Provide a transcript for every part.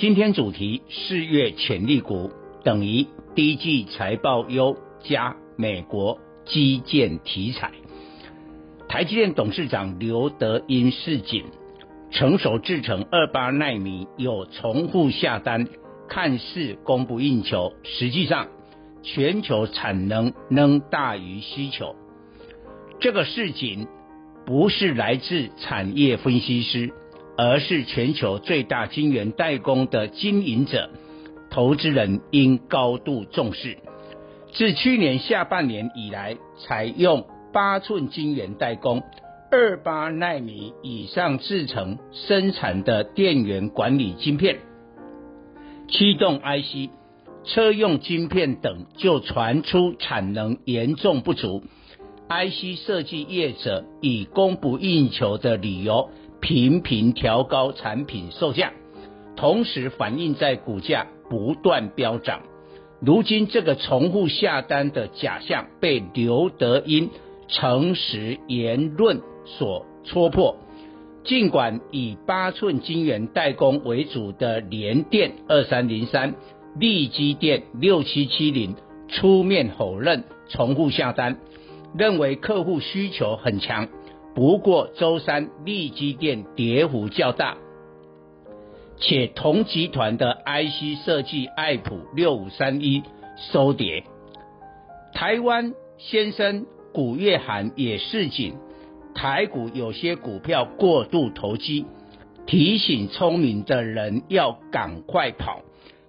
今天主题：四月潜力股等于第一季财报优加美国基建题材。台积电董事长刘德音示警，成熟制成二八奈米有重复下单，看似供不应求，实际上全球产能仍大于需求。这个市井。不是来自产业分析师，而是全球最大晶圆代工的经营者，投资人应高度重视。自去年下半年以来，采用八寸晶圆代工、二八奈米以上制程生产的电源管理晶片、驱动 IC、车用晶片等，就传出产能严重不足。IC 设计业者以供不应求的理由，频频调高产品售价，同时反映在股价不断飙涨。如今这个重复下单的假象被刘德音诚实言论所戳破。尽管以八寸晶圆代工为主的联电二三零三、力积电六七七零出面否认重复下单。认为客户需求很强，不过周三利基电跌幅较大，且同集团的 IC 设计爱普六五三一收跌。台湾先生古月涵也示警，台股有些股票过度投机，提醒聪明的人要赶快跑。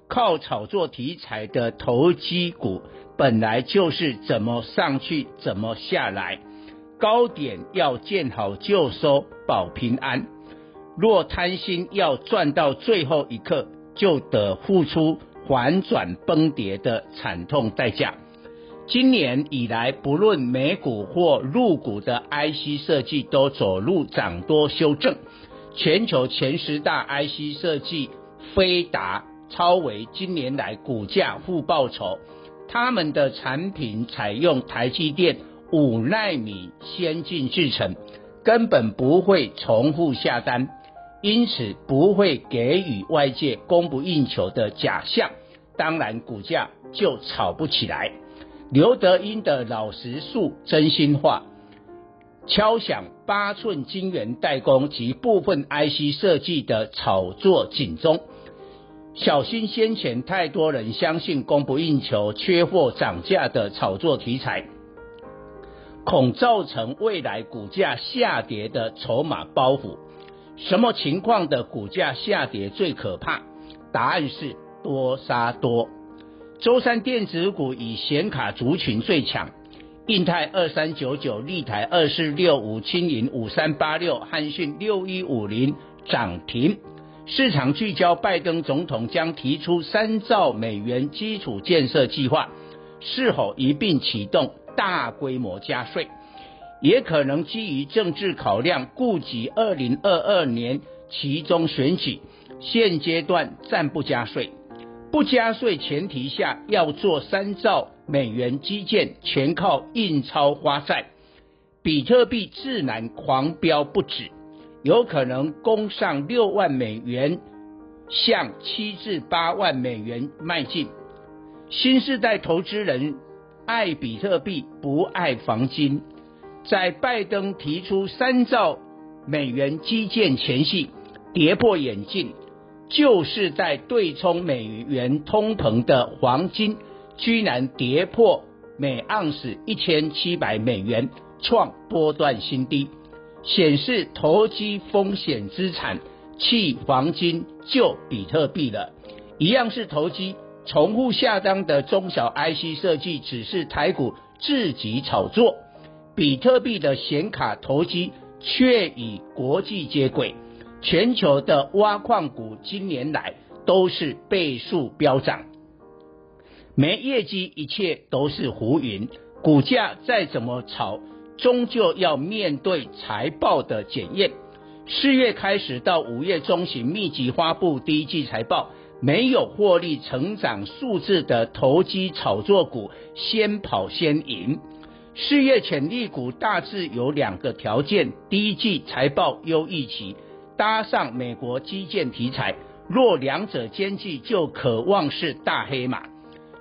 靠炒作题材的投机股，本来就是怎么上去怎么下来，高点要见好就收保平安。若贪心要赚到最后一刻，就得付出反转崩跌的惨痛代价。今年以来，不论美股或入股的 IC 设计都走入涨多修正，全球前十大 IC 设计飞达。超微今年来股价负报酬，他们的产品采用台积电五奈米先进制程，根本不会重复下单，因此不会给予外界供不应求的假象，当然股价就炒不起来。刘德音的老实述真心话，敲响八寸晶圆代工及部分 IC 设计的炒作警钟。小心先前太多人相信供不应求、缺货涨价的炒作题材，恐造成未来股价下跌的筹码包袱。什么情况的股价下跌最可怕？答案是多杀多。周三电子股以显卡族群最强，印泰二三九九、立台二四六五、清银五三八六、汉讯六一五零涨停。市场聚焦拜登总统将提出三兆美元基础建设计划，是否一并启动大规模加税？也可能基于政治考量，顾及二零二二年其中选举，现阶段暂不加税。不加税前提下，要做三兆美元基建，全靠印钞花债，比特币自然狂飙不止。有可能攻上六万美元，向七至八万美元迈进。新世代投资人爱比特币，不爱黄金。在拜登提出三兆美元基建前夕，跌破眼镜，就是在对冲美元通膨的黄金，居然跌破每盎司一千七百美元，创波段新低。显示投机风险资产弃黄金救比特币了，一样是投机，重复下单的中小 IC 设计只是台股自己炒作，比特币的显卡投机却与国际接轨，全球的挖矿股今年来都是倍数飙涨，没业绩一切都是浮云，股价再怎么炒，终究要面对财报的检验。四月开始到五月中旬，密集发布第一季财报，没有获利成长数字的投机炒作股先跑先赢。事业潜力股大致有两个条件：第一季财报优预期，搭上美国基建题材，若两者兼具，就可望是大黑马。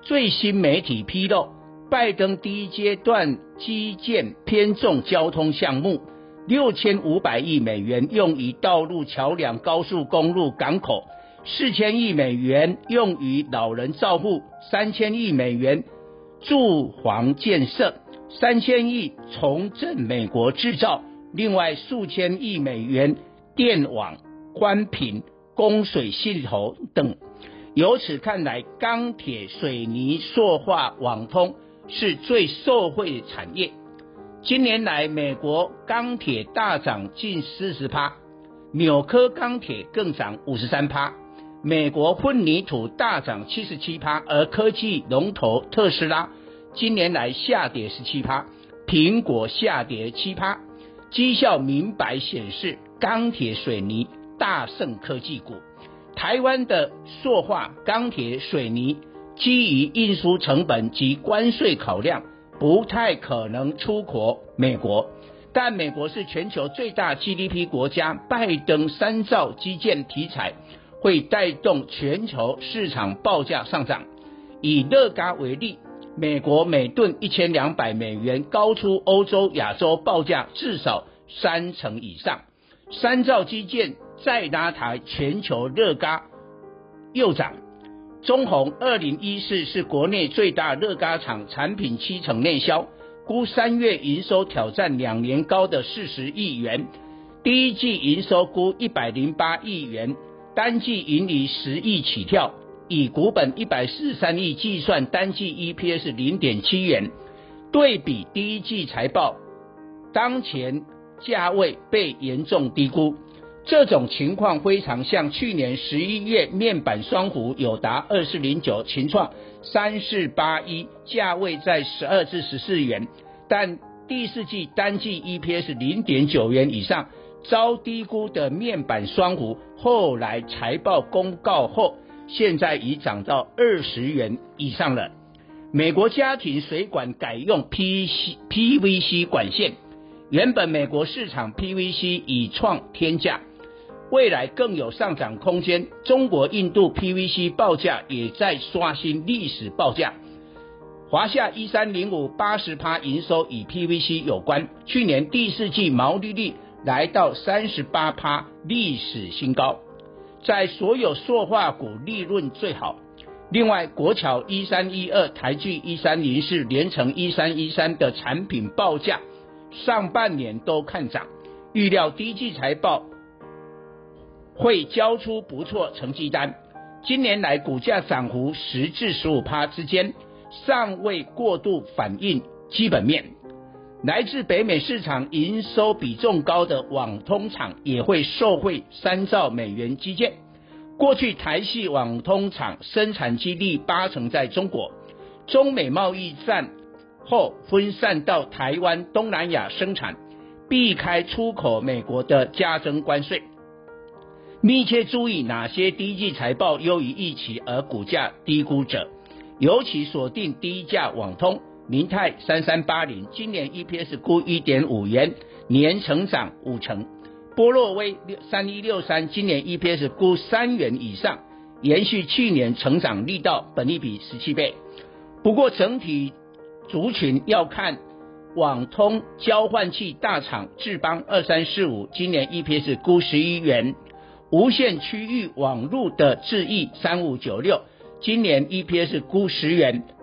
最新媒体披露，拜登第一阶段基建偏重交通项目，六千五百亿美元用于道路、桥梁、高速公路、港口，四千亿美元用于老人照护，三千亿美元住房建设。三千亿重振美国制造，另外数千亿美元电网、宽频、供水系统等。由此看来，钢铁、水泥、塑化、网通是最受惠的产业。今年来，美国钢铁大涨近四十趴，纽科钢铁更涨五十三趴，美国混凝土大涨七十七趴，而科技龙头特斯拉。今年来下跌十七趴，苹果下跌七趴，绩效明白显示钢铁水泥大胜科技股。台湾的塑化、钢铁、水泥基于运输成本及关税考量，不太可能出口美国。但美国是全球最大 GDP 国家，拜登三兆基建题材会带动全球市场报价上涨。以乐嘉为例。美国每吨一千两百美元，高出欧洲、亚洲报价至少三成以上。三兆基建再拉抬全球乐嘉又涨。中红二零一四是国内最大乐嘉厂，产品七成内销，估三月营收挑战两年高的四十亿元，第一季营收估一百零八亿元，单季盈利十亿起跳。以股本一百四十三亿计算，单季 EPS 零点七元，对比第一季财报，当前价位被严重低估。这种情况非常像去年十一月面板双虎有达二四零九、群创三四八一，价位在十二至十四元，但第四季单季 EPS 零点九元以上，遭低估的面板双虎，后来财报公告后。现在已涨到二十元以上了。美国家庭水管改用 P C P V C 管线，原本美国市场 PVC 已创天价，未来更有上涨空间。中国、印度 PVC 报价也在刷新历史报价。华夏一三零五八十趴营收与 PVC 有关，去年第四季毛利率来到三十八趴，历史新高。在所有塑化股利润最好。另外，国桥一三一二、台聚一三零四、联成一三一三的产品报价上半年都看涨，预料第一季财报会交出不错成绩单。今年来股价涨幅十至十五趴之间，尚未过度反映基本面。来自北美市场营收比重高的网通厂也会受惠三兆美元基建。过去台系网通厂生产基地八成在中国，中美贸易战后分散到台湾、东南亚生产，避开出口美国的加征关税。密切注意哪些低季财报优于预期而股价低估者，尤其锁定低价网通。明泰三三八零今年 EPS 估一点五元，年成长五成。波洛威六三一六三今年 EPS 估三元以上，延续去年成长力道，本益比十七倍。不过整体族群要看网通交换器大厂智邦二三四五今年 EPS 估十一元，无线区域网路的智易三五九六今年 EPS 估十元。